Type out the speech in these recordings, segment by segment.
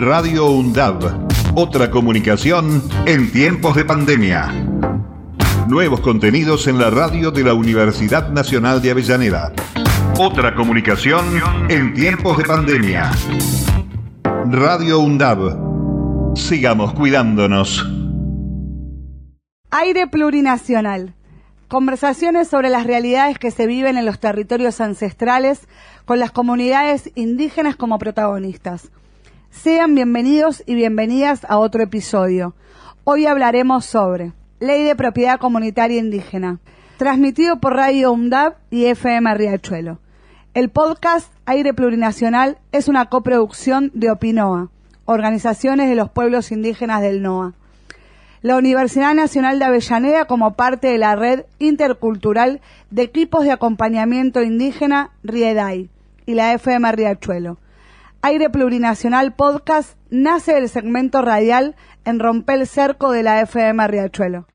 Radio UNDAB. Otra comunicación en tiempos de pandemia. Nuevos contenidos en la radio de la Universidad Nacional de Avellaneda. Otra comunicación en tiempos de pandemia. Radio UNDAB. Sigamos cuidándonos. Aire plurinacional. Conversaciones sobre las realidades que se viven en los territorios ancestrales con las comunidades indígenas como protagonistas. Sean bienvenidos y bienvenidas a otro episodio. Hoy hablaremos sobre Ley de Propiedad Comunitaria Indígena, transmitido por Radio UNDAB y FM Riachuelo. El podcast Aire Plurinacional es una coproducción de Opinoa, organizaciones de los pueblos indígenas del NOA la Universidad Nacional de Avellaneda como parte de la red intercultural de equipos de acompañamiento indígena RIEDAI y la FM Riachuelo. Aire Plurinacional Podcast nace del segmento radial en Rompel Cerco de la FM Riachuelo.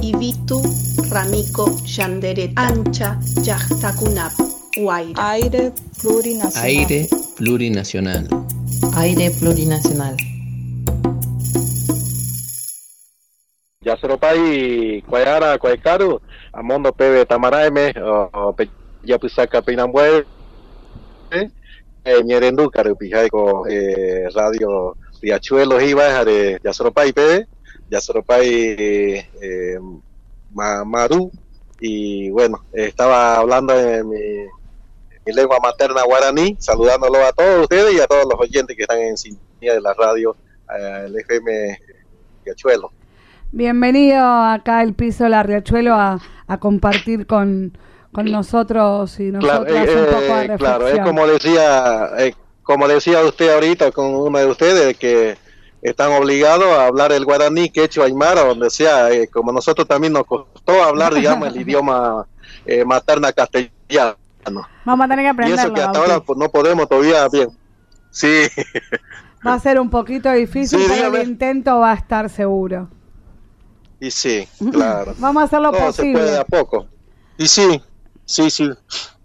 Ibitu, Ramico, Yanderet, Ancha, Yachtakunap, Aire Plurinacional. Aire Plurinacional. Aire Plurinacional. Yasaropai Kwayara Kwaykaru Amondo Pebe Tamaraeme o Yapusaka Pinambue Mierendu Karupijaiko Radio Riachuelo Iba de Yasaropai Pebe Yasaropai Maru y bueno estaba hablando en mi, mi lengua materna guaraní saludándolo a todos ustedes y a todos los oyentes que están en sintonía de la radio el FM Riachuelo. Bienvenido acá al piso de la Riachuelo a, a compartir con, con nosotros y nosotras claro, eh, un poco de reflexión. Claro, es como decía, eh, como decía usted ahorita con uno de ustedes que están obligados a hablar el guaraní, quechua, aymara, donde sea, eh, como nosotros también nos costó hablar, digamos, el idioma eh, materna castellano. Vamos a tener que Y aprenderlo. eso que hasta ahora pues, no podemos todavía bien. Sí, Va a ser un poquito difícil, Sí, pero dígame. el intento va a estar seguro. y sí, claro. Vamos a hacer lo No, se puede de posible. a poco. Y sí, sí, sí.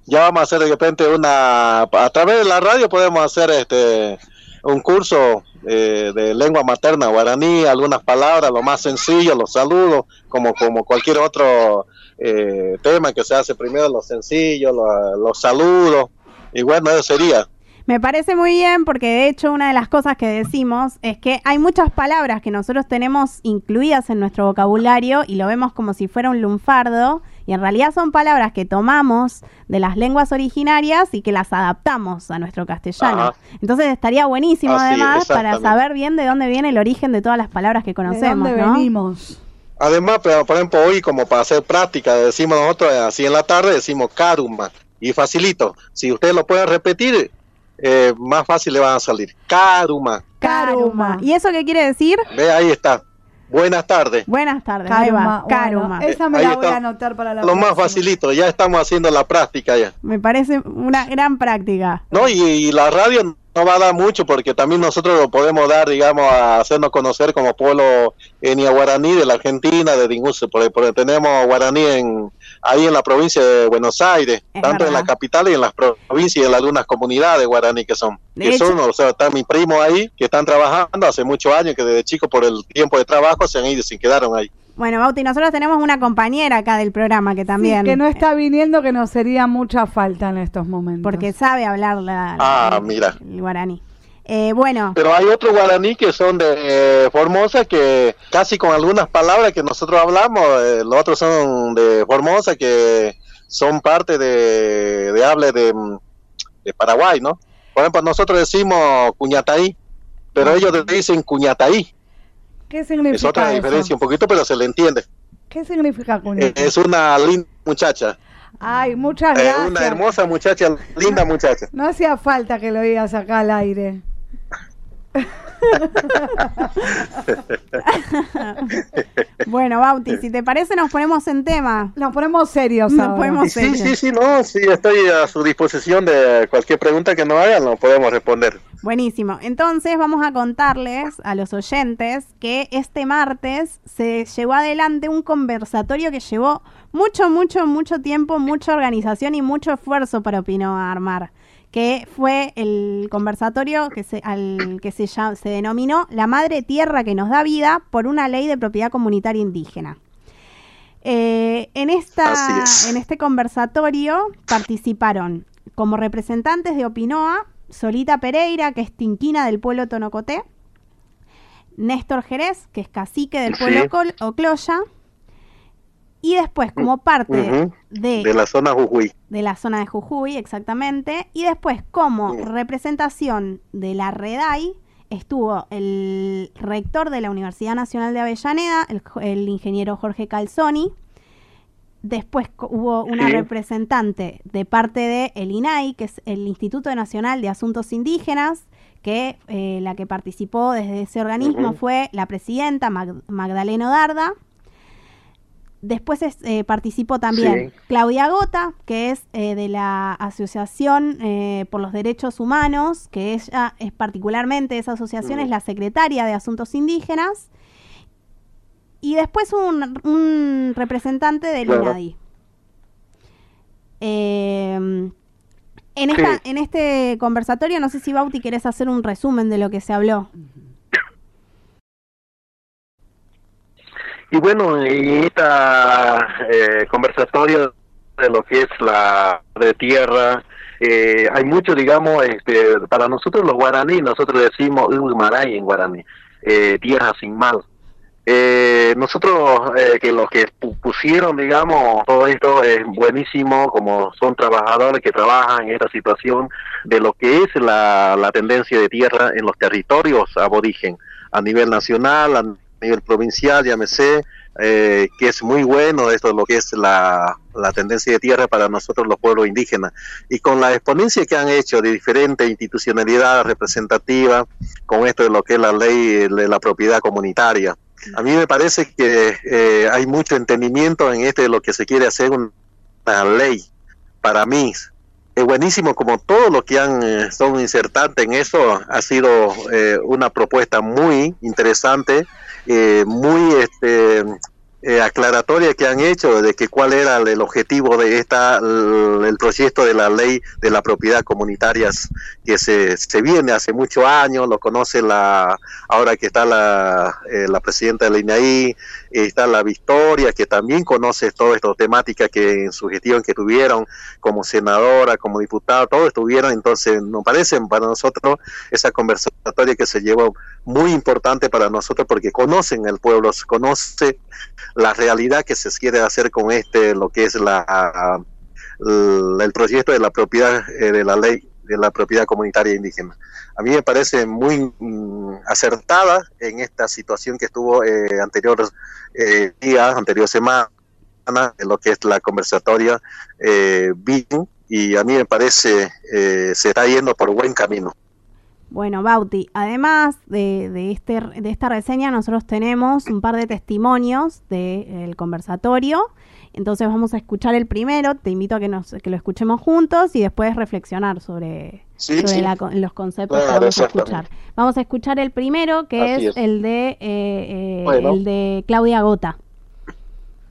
Ya vamos a hacer de repente una... A través de la radio podemos hacer este un curso eh, de lengua materna guaraní, algunas palabras, lo más sencillo, los saludos, como, como cualquier otro eh, tema que se hace primero, los sencillos, los, los saludos. Y bueno, eso sería. Me parece muy bien porque de hecho una de las cosas que decimos es que hay muchas palabras que nosotros tenemos incluidas en nuestro vocabulario y lo vemos como si fuera un lunfardo y en realidad son palabras que tomamos de las lenguas originarias y que las adaptamos a nuestro castellano. Ajá. Entonces estaría buenísimo Así, además para saber bien de dónde viene el origen de todas las palabras que ¿De conocemos, dónde ¿no? venimos? Además, pero, por ejemplo, hoy como para hacer práctica, decimos nosotros así en la tarde, decimos karuma. Y facilito. Si ustedes lo pueden repetir, eh, más fácil le van a salir. Karuma. Karuma. ¿Y eso qué quiere decir? Ve, ahí está. Buenas tardes. Buenas tardes. ahí Karuma. va. bueno, Karuma. esa me Ahí la voy está. a anotar para la Lo más facilito, ya estamos haciendo la práctica ya. Me parece una gran práctica. No, y, y la radio no va a dar mucho porque también nosotros lo podemos dar, digamos, a hacernos conocer como pueblo enia guaraní de la Argentina, de Dinguce, porque, porque tenemos guaraní en, ahí en la provincia de Buenos Aires, Es tanto en la capital y en las provincias y en algunas comunidades guaraní que son. De que hecho- son, o sea, está mi primo ahí, que están trabajando hace muchos años, que desde chicos por el tiempo de trabajo se han ido se quedaron ahí. Bueno, Bauti, nosotros tenemos una compañera acá del programa que también. Sí, que no está viniendo, que nos sería mucha falta en estos momentos. Porque sabe hablar la, Ah, el, mira. el guaraní. Eh, bueno, Pero hay otros guaraní que son de eh, Formosa que casi con algunas palabras que nosotros hablamos, eh, los otros son de Formosa que son parte de, de habla de, mm, de Paraguay, ¿no? Por ejemplo, nosotros decimos cuñataí, pero Ah. ellos dicen cuñataí. ¿Qué significa Es otra eso? diferencia un poquito, pero se le entiende. ¿Qué significa cuñata? Es una linda muchacha, Ay, muchas gracias. una hermosa muchacha, linda muchacha. No hacía falta que lo digas acá al aire. bueno, Bauti, si te parece nos ponemos en tema. Nos ponemos serios Nos ahora. ponemos Sí, serios. sí, sí, no, sí, estoy a su disposición de cualquier pregunta que nos hagan, lo podemos responder. Buenísimo. Entonces vamos a contarles a los oyentes que este martes se llevó adelante un conversatorio que llevó mucho, mucho, mucho tiempo, mucha organización y mucho esfuerzo para Opino armar, que fue el conversatorio que se, al que se, se denominó La Madre Tierra que nos da vida por una ley de propiedad comunitaria indígena. Eh, en, esta, en este conversatorio participaron como representantes de Opinoa, Solita Pereira, que es tinquina del pueblo Tonocoté, Néstor Jerez, que es cacique del pueblo Ocloya, y después, como parte de, de la zona Jujuy. De la zona de Jujuy, exactamente. Y después, como representación de la REDAI, estuvo el rector de la Universidad Nacional de Avellaneda, el, ingeniero Jorge Calzoni. Después hubo una representante de parte de el INAI, que es el Instituto Nacional de Asuntos Indígenas, que eh, la que participó desde ese organismo fue la presidenta Magdalena Darda. Después eh, participó también Claudia Gota, que es eh, de la Asociación eh, por los Derechos Humanos, que ella es particularmente, esa asociación es la secretaria de Asuntos Indígenas. Y después un, un representante del INADI. Em, en, esta, en este conversatorio, no sé si Bauti querés hacer un resumen de lo que se habló. Y bueno, en esta eh, conversatorio de lo que es la de tierra, eh, hay mucho, digamos, este, para nosotros los guaraní, nosotros decimos Maray en guaraní, eh, tierra sin mal. Eh, nosotros, eh, que los que pusieron, digamos, todo esto es buenísimo, como son trabajadores que trabajan en esta situación de lo que es la, la tendencia de tierra en los territorios aborigen, a nivel nacional, a nivel provincial, llámese, eh, que es muy bueno esto de lo que es la, la, tendencia de tierra para nosotros los pueblos indígenas. Y con la exponencia que han hecho de diferentes institucionalidades representativas, con esto de lo que es la ley de la propiedad comunitaria. A mí me parece que eh, hay mucho entendimiento en este de lo que se quiere hacer una ley. Para mí, es buenísimo como todo lo que han eh, son insertantes en eso ha sido eh, una propuesta muy interesante eh, muy este eh, aclaratoria que han hecho de que cuál era el, objetivo de esta el, proyecto de la ley de la propiedad comunitarias que se, se viene hace muchos años lo conoce la ahora que está la, eh, la presidenta de la INAI está la Victoria que también conoce toda esta temática que en su gestión que tuvieron como senadora como diputada todos estuvieron entonces nos parece para nosotros esa conversatoria que se llevó muy importante para nosotros porque conocen el pueblo conoce la realidad que se quiere hacer con este, lo que es la, el proyecto de la propiedad, eh, de la ley de la propiedad comunitaria indígena. A mí me parece muy mm, acertada en esta situación que estuvo eh, anteriores eh, días, anterior semana, en lo que es la conversatoria eh, y a mí me parece eh, se está yendo por buen camino. Bueno, Bauti, además de, este, de esta reseña, nosotros tenemos un par de testimonios del conversatorio. Entonces vamos a escuchar el primero, te invito a que, nos, que lo escuchemos juntos y después reflexionar sobre, los conceptos que vamos a escuchar. Vamos a escuchar el primero, que es, el de, eh, eh, el de Claudia Gota.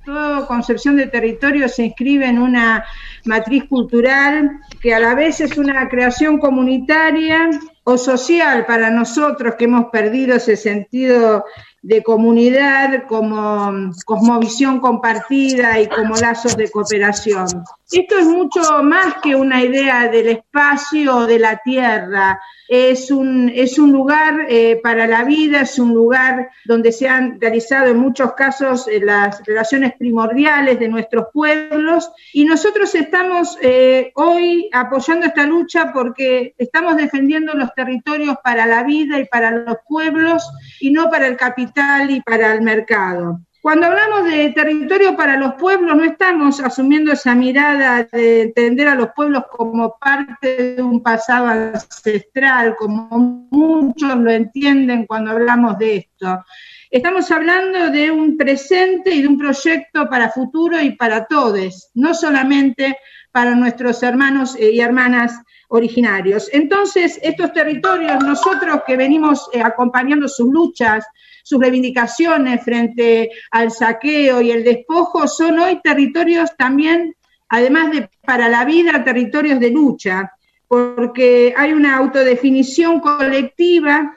Toda concepción de territorio se inscribe en una matriz cultural que a la vez es una creación comunitaria o social para nosotros que hemos perdido ese sentido de comunidad como cosmovisión compartida y como lazos de cooperación. Esto es mucho más que una idea del espacio o de la tierra, es un, es un lugar eh, para la vida, es un lugar donde se han realizado en muchos casos eh, las relaciones primordiales de nuestros pueblos. Y nosotros estamos eh, hoy apoyando esta lucha porque estamos defendiendo los territorios para la vida y para los pueblos y no para el capital y para el mercado. Cuando hablamos de territorio para los pueblos, no estamos asumiendo esa mirada de entender a los pueblos como parte de un pasado ancestral, como muchos lo entienden cuando hablamos de esto. Estamos hablando de un presente y de un proyecto para futuro y para todos, no solamente para nuestros hermanos y hermanas originarios. Entonces, estos territorios, nosotros que venimos eh, acompañando sus luchas, sus reivindicaciones frente al saqueo y el despojo son hoy territorios también, además de para la vida, territorios de lucha, porque hay una autodefinición colectiva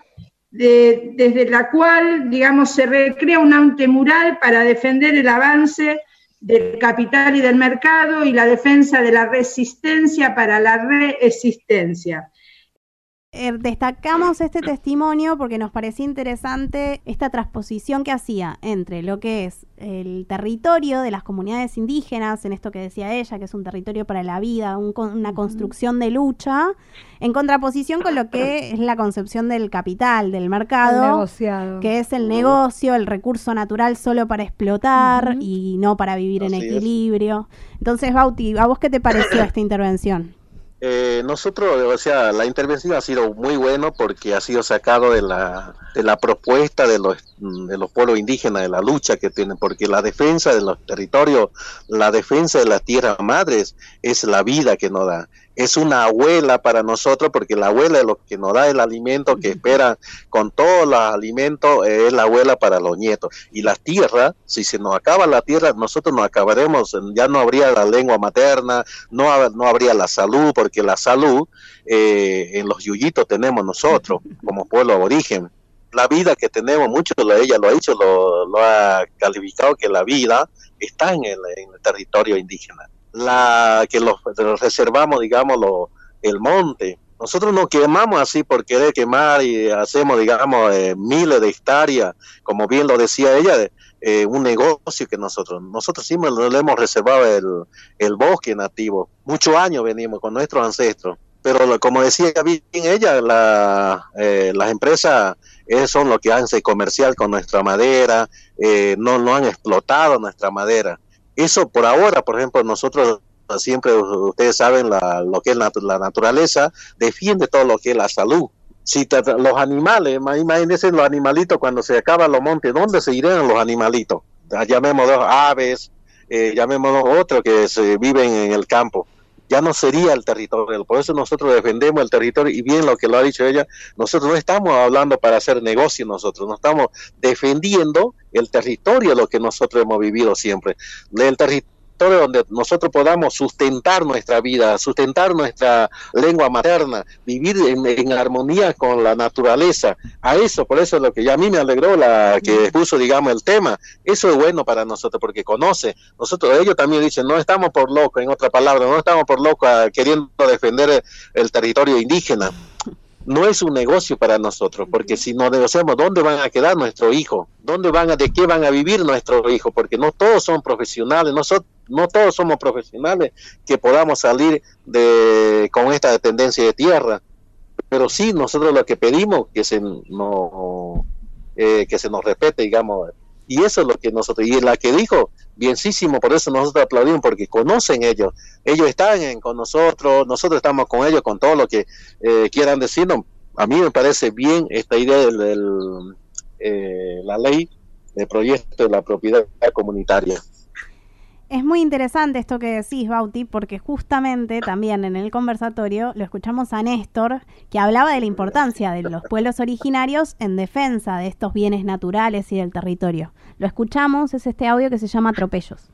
desde la cual, digamos, se recrea un antemural para defender el avance del capital y del mercado y la defensa de la resistencia para la reexistencia. Eh, destacamos este testimonio porque nos parecía interesante esta transposición que hacía entre lo que es el territorio de las comunidades indígenas, en esto que decía ella, que es un territorio para la vida, una construcción de lucha, en contraposición con lo que es la concepción del capital, del mercado, que es el negocio, el recurso natural solo para explotar y no para vivir en equilibrio. Entonces, Bauti, ¿a vos qué te pareció esta intervención? Eh, nosotros, o sea, la intervención ha sido muy bueno porque ha sido sacado de la, de la propuesta de los, de los pueblos indígenas, de la lucha que tienen, porque la defensa de los territorios, la defensa de las tierras madres es la vida que nos da es una abuela para nosotros porque la abuela es lo que nos da el alimento que espera con todos los alimentos es la abuela para los nietos. Y la tierra si se nos acaba la tierra nosotros nos acabaremos ya no habría la lengua materna no, no habría la salud porque la salud eh, en los yuyitos tenemos nosotros como pueblo aborigen. La vida que tenemos mucho ella lo ha dicho lo, lo ha calificado que la vida está en el, en el territorio indígena la que los, reservamos, digamos, el monte. Nosotros nos quemamos así por querer quemar y hacemos, digamos, eh, miles de hectáreas, como bien lo decía ella, eh, un negocio que nosotros, nosotros sí le hemos reservado el, el bosque nativo. Muchos años venimos con nuestros ancestros, pero como decía bien ella, la, eh, las empresas son lo que hacen comercial con nuestra madera, no, no han explotado nuestra madera eso por ahora, por ejemplo, nosotros siempre, ustedes saben, la, lo que es la, naturaleza, defiende todo lo que es la salud. Si los animales, imagínense los animalitos cuando se acaban los montes, ¿dónde se irían los animalitos? Llamémoslos aves, eh, llamémoslos otros que se viven en el campo ya no sería el territorio. Por eso nosotros defendemos el territorio y bien lo que lo ha dicho ella, nosotros no estamos hablando para hacer negocio nosotros, no estamos defendiendo el territorio, lo que nosotros hemos vivido siempre. El territorio donde nosotros podamos sustentar nuestra vida, sustentar nuestra lengua materna, vivir en, armonía con la naturaleza. A eso, por eso es lo que ya a mí me alegró la que puso, digamos, el tema. Eso es bueno para nosotros porque conoce. Nosotros, ellos también dicen, no estamos por locos, en otra palabra, no estamos por locos ah, queriendo defender el territorio indígena no es un negocio para nosotros, porque si no negociamos, ¿dónde van a quedar nuestros hijos? ¿Dónde van a, de qué van a vivir nuestros hijos? Porque no todos son profesionales, nosotros, no todos somos profesionales que podamos salir de, con esta tendencia de tierra. Pero sí, nosotros lo que pedimos que se, no, eh, que se nos respete, digamos, y eso es lo que nosotros, y la que dijo, bienísimo, por eso nosotros aplaudimos, porque conocen ellos, ellos están con nosotros, nosotros estamos con ellos, con todo lo que eh, quieran decirnos. A mí me parece bien esta idea de eh, la ley de proyecto de la propiedad comunitaria. Es muy interesante esto que decís, Bauti, porque justamente también en el conversatorio lo escuchamos a Néstor, que hablaba de la importancia de los pueblos originarios en defensa de estos bienes naturales y del territorio. Lo escuchamos, es este audio que se llama Atropellos.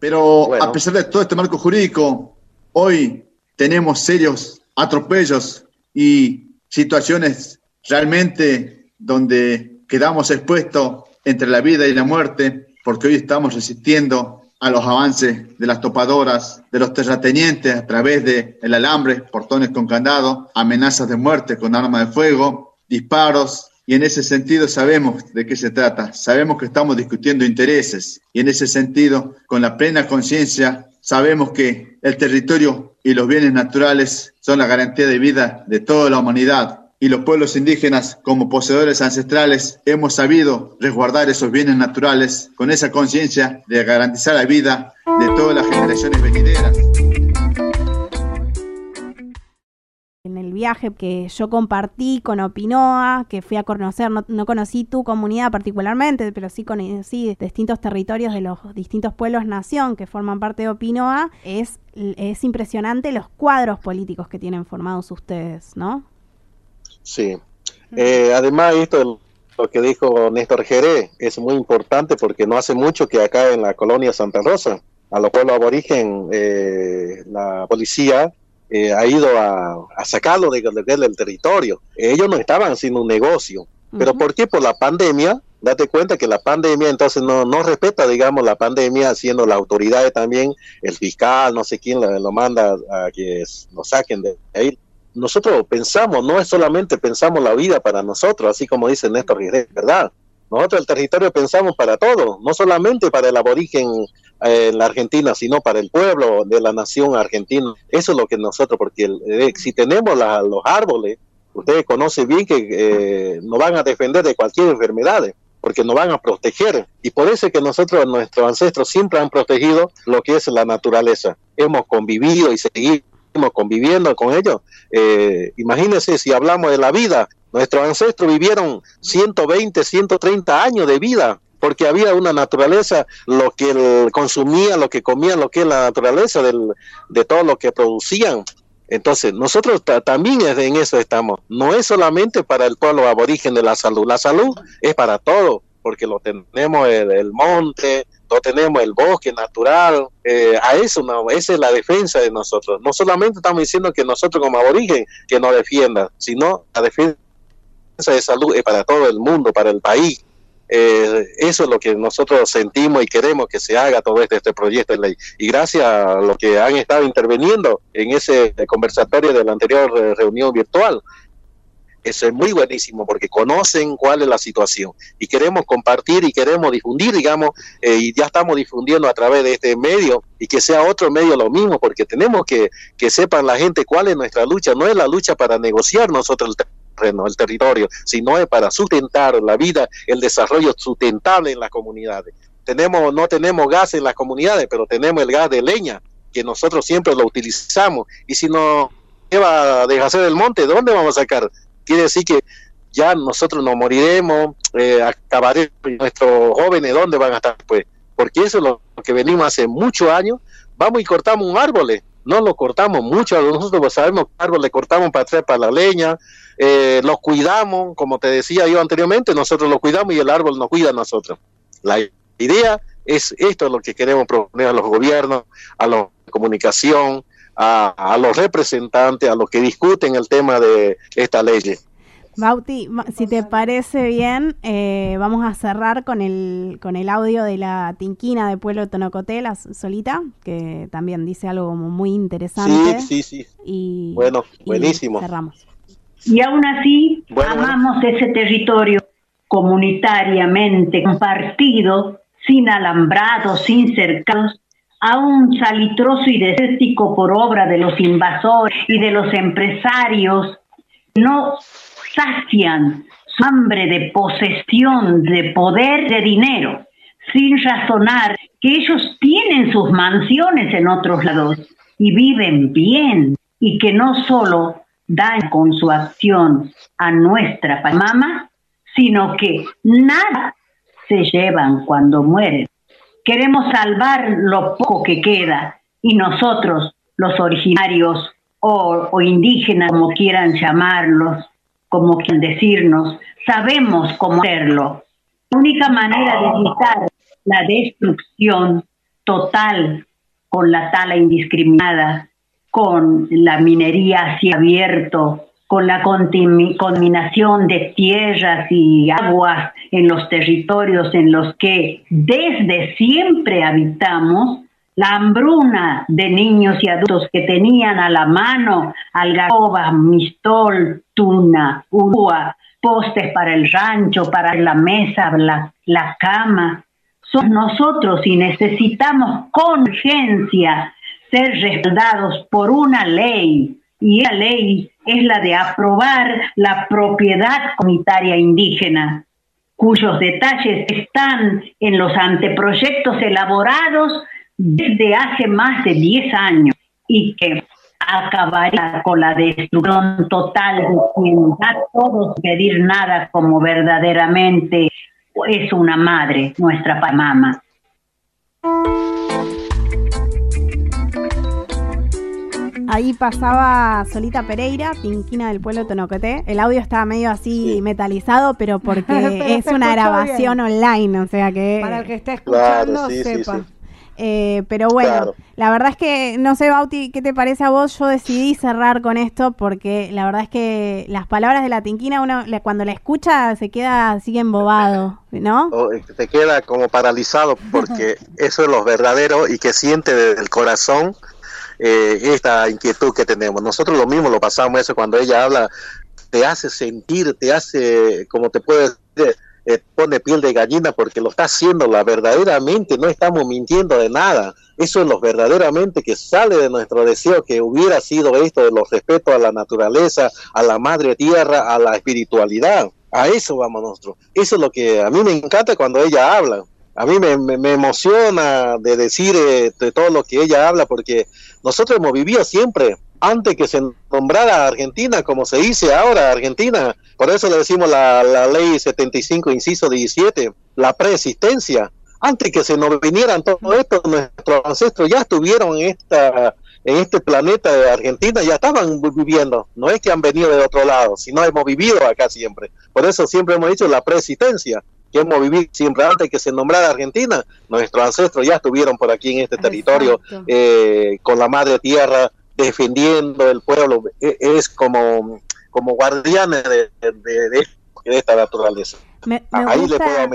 Pero a pesar de todo este marco jurídico, hoy tenemos serios atropellos y situaciones realmente donde quedamos expuestos entre la vida y la muerte, porque hoy estamos resistiendo a los avances de las topadoras, de los terratenientes a través del el alambre, portones con candado, amenazas de muerte con arma de fuego, disparos, y en ese sentido sabemos de qué se trata, sabemos que estamos discutiendo intereses, y en ese sentido, con la plena conciencia, sabemos que el territorio y los bienes naturales son la garantía de vida de toda la humanidad y los pueblos indígenas, como poseedores ancestrales, hemos sabido resguardar esos bienes naturales con esa conciencia de garantizar la vida de todas las generaciones venideras. En el viaje que yo compartí con Opinoa, que fui a conocer, no, conocí tu comunidad particularmente, pero sí conocí distintos territorios de los distintos pueblos nación que forman parte de Opinoa, es, es impresionante los cuadros políticos que tienen formados ustedes, ¿no? Sí. Eh, además, esto lo que dijo Néstor Jerez es muy importante porque no hace mucho que acá en la colonia Santa Rosa, a los pueblos aborigen, eh, la policía eh, ha ido a, sacarlo de, del territorio. Ellos no estaban haciendo un negocio. ¿Pero por qué? Por la pandemia. Date cuenta que la pandemia entonces no, no respeta, digamos, la pandemia, haciendo las autoridades también, el fiscal, no sé quién lo, manda a que lo saquen de ahí. Nosotros pensamos, no es solamente pensamos la vida para nosotros, así como dice Néstor ¿verdad? Nosotros el territorio pensamos para todo, no solamente para el aborigen eh, en la Argentina, sino para el pueblo de la nación argentina. Eso es lo que nosotros, porque eh, si tenemos los árboles, ustedes conocen bien que eh, nos van a defender de cualquier enfermedad porque nos van a proteger. Y por eso es que nosotros, nuestros ancestros, siempre han protegido lo que es la naturaleza. Hemos convivido y seguimos conviviendo con ellos. Eh, imagínense si hablamos de la vida, nuestros ancestros vivieron 120, 130 años de vida porque había una naturaleza, lo que consumía, lo que comían, lo que es la naturaleza de todo lo que producían. Entonces, nosotros también en eso estamos. No es solamente para el pueblo aborigen de la salud. La salud es para todo, porque lo tenemos el, el monte, lo tenemos el bosque natural. Eh, a eso, no, esa es la defensa de nosotros. No solamente estamos diciendo que nosotros como aborigen que nos defiendan, sino la defensa de salud es para todo el mundo, para el país. Eh, eso es lo que nosotros sentimos y queremos que se haga todo este, este proyecto de ley. Y gracias a los que han estado interviniendo en ese conversatorio de la anterior eh, reunión virtual, eso es muy buenísimo porque conocen cuál es la situación y queremos compartir y queremos difundir, digamos, eh, y ya estamos difundiendo a través de este medio y que sea otro medio lo mismo porque tenemos que que sepan la gente cuál es nuestra lucha. No es la lucha para negociar nosotros el el territorio, sino es para sustentar la vida, el desarrollo sustentable en las comunidades. Tenemos, no tenemos gas en las comunidades, pero tenemos el gas de leña, que nosotros siempre lo utilizamos. Y si no lleva a deshacer el monte, ¿dónde vamos a sacar? Quiere decir que ya nosotros nos moriremos, eh, acabaremos, nuestros jóvenes, ¿dónde van a estar? Pues, porque eso es lo que venimos hace muchos años, vamos y cortamos un árbol, no lo cortamos mucho, nosotros sabemos que árbol le cortamos para traer para la leña, eh, los cuidamos, como te decía yo anteriormente, nosotros los cuidamos y el árbol nos cuida a nosotros. La idea es esto es lo que queremos proponer a los gobiernos, a la comunicación, a, los representantes, a los que discuten el tema de esta ley. Bauti, si te parece bien, eh, vamos a cerrar con el, con el audio de la tinquina de Pueblo Tonocoté, la solita, que también dice algo muy interesante. Sí, sí, sí. Y, bueno, buenísimo. cerramos. Y aún así, amamos ese territorio comunitariamente compartido, sin alambrados, sin cercados, aún salitroso y desértico por obra de los invasores y de los empresarios, no sacian su hambre de posesión, de poder, de dinero, sin razonar que ellos tienen sus mansiones en otros lados y viven bien y que no solo dan con su acción a nuestra mama, sino que nada se llevan cuando mueren. Queremos salvar lo poco que queda y nosotros, los originarios o, indígenas, como quieran llamarlos, como quieran decirnos, sabemos cómo hacerlo. La única manera de evitar la destrucción total con la tala indiscriminada con la minería así abierto, con la contaminación de tierras y aguas en los territorios en los que desde siempre habitamos, la hambruna de niños y adultos que tenían a la mano algarroba, mistol, tuna, urua, postes para el rancho, para la mesa, la, la cama, somos nosotros y necesitamos con urgencia ser respaldados por una ley y esa ley es la de aprobar la propiedad comunitaria indígena, cuyos detalles están en los anteproyectos elaborados desde hace más de 10 años y que acabaría con la destrucción total de quien da todos pedir nada como verdaderamente es una madre, nuestra mamá. Ahí pasaba Solita Pereira, Tinquina del pueblo Tonocoté. El audio estaba medio así metalizado, pero porque es una grabación online, o sea que... Para el que esté escuchando, sepa. Eh, pero bueno, la verdad es que, no sé, Bauti, ¿qué te parece a vos? Yo decidí cerrar con esto porque la verdad es que las palabras de la tinquina, uno cuando la escucha se queda así embobado, ¿no? te queda como paralizado porque eso es lo verdadero y que siente desde el corazón eh, esta inquietud que tenemos. Nosotros lo mismo lo pasamos eso cuando ella habla, te hace sentir, te hace, como te puede decir, eh, pone piel de gallina porque lo está haciendo la verdaderamente, no estamos mintiendo de nada. Eso es lo verdaderamente que sale de nuestro deseo que hubiera sido esto de los respetos a la naturaleza, a la madre tierra, a la espiritualidad. A eso vamos nosotros. Eso es lo que a mí me encanta cuando ella habla. A mí me, me, emociona de decir de todo lo que ella habla porque nosotros hemos vivido siempre antes que se nombrara Argentina, como se dice ahora Argentina. Por eso le decimos la, la ley 75, inciso 17, la preexistencia. Antes que se nos vinieran todo esto, nuestros ancestros ya estuvieron en esta en este planeta de Argentina ya estaban viviendo, no es que han venido de otro lado, sino hemos vivido acá siempre. Por eso siempre hemos dicho la preexistencia, que hemos vivido siempre antes que se nombrara Argentina, nuestros ancestros ya estuvieron por aquí en este territorio eh, con la madre tierra, defendiendo el pueblo, e, es como, como guardianes de, de, esta naturaleza. Me, gusta,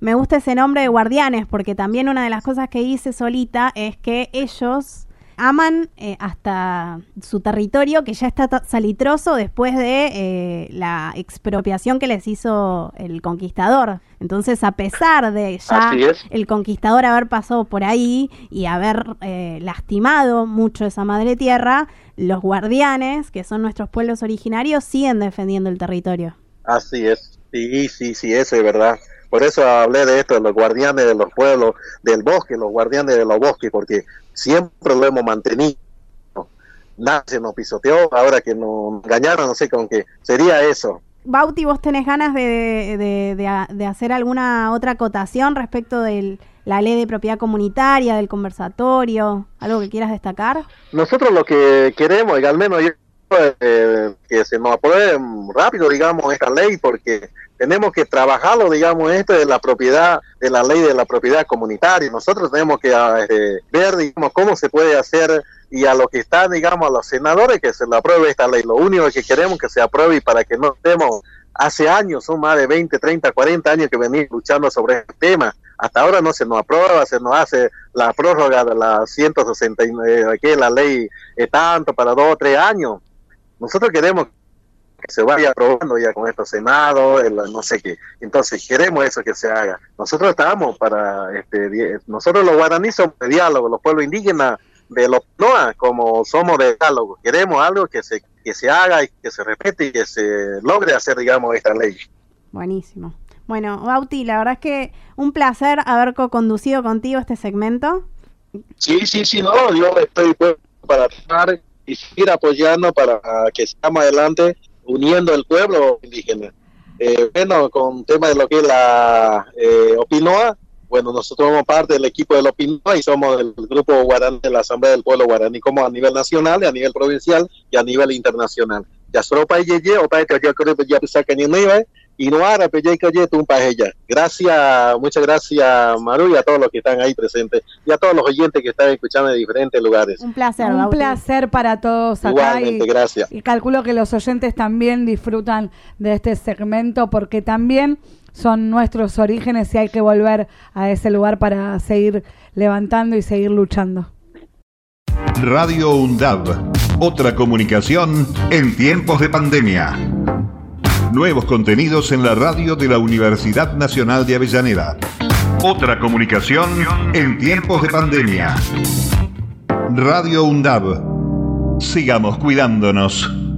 me gusta ese nombre de guardianes, porque también una de las cosas que hice solita es que ellos aman eh, hasta su territorio que ya está salitroso después de eh, la expropiación que les hizo el conquistador. Entonces, a pesar de ya el conquistador haber pasado por ahí y haber eh, lastimado mucho esa madre tierra, los guardianes, que son nuestros pueblos originarios, siguen defendiendo el territorio. Así es, sí, sí, sí, eso es verdad. Por eso hablé de esto, de los guardianes de los pueblos, del bosque, los guardianes de los bosques, porque siempre lo hemos mantenido. Nada se nos pisoteó, ahora que nos engañaron, no sé con qué. Sería eso. Bauti, ¿vos tenés ganas de, de, hacer alguna otra acotación respecto de la ley de propiedad comunitaria, del conversatorio? ¿Algo que quieras destacar? Nosotros lo que queremos, y al menos yo, eh, que se nos apruebe rápido, digamos, esta ley, porque tenemos que trabajarlo, digamos, esto de la propiedad, de la ley de la propiedad comunitaria. Nosotros tenemos que este, ver, digamos, cómo se puede hacer y a lo que están, digamos, a los senadores que se le apruebe esta ley. Lo único que queremos que se apruebe y para que no estemos, hace años, son más de 20, 30, 40 años que venimos luchando sobre este tema. Hasta ahora no se nos aprueba, se nos hace la prórroga de la 169, que la ley es tanto para dos o tres años. Nosotros queremos que se vaya aprobando ya con estos senados, no sé qué. Entonces queremos eso que se haga. Nosotros estamos para, este, nosotros los guaraníes somos de diálogo, los pueblos indígenas de los NOA, como somos de diálogo. Queremos algo que se, que se haga y que se respete y que se logre hacer, digamos, esta ley. Buenísimo. Bueno, Bauti, la verdad es que un placer haber co-conducido contigo este segmento. Sí, sí, sí, no, yo estoy para estar y seguir apoyando para que sigamos adelante uniendo el pueblo indígena. Eh, bueno, con tema de lo que es la eh, Opinoa, bueno, nosotros somos parte del equipo de la Opinoa y somos del grupo guaraní de la Asamblea del Pueblo Guaraní, como a nivel nacional, a nivel provincial y a nivel internacional. Ya solo para ella, o para que yo creo que ya y no hará pues, un ella. Gracias, muchas gracias Maru y a todos los que están ahí presentes y a todos los oyentes que están escuchando en diferentes lugares. Un placer, un placer para todos acá. Igualmente, gracias. Y calculo que los oyentes también disfrutan de este segmento porque también son nuestros orígenes y hay que volver a ese lugar para seguir levantando y seguir luchando. Radio UNDAB, otra comunicación en tiempos de pandemia. Nuevos contenidos en la radio de la Universidad Nacional de Avellaneda. Otra comunicación en tiempos de pandemia. Radio UNDAB. Sigamos cuidándonos.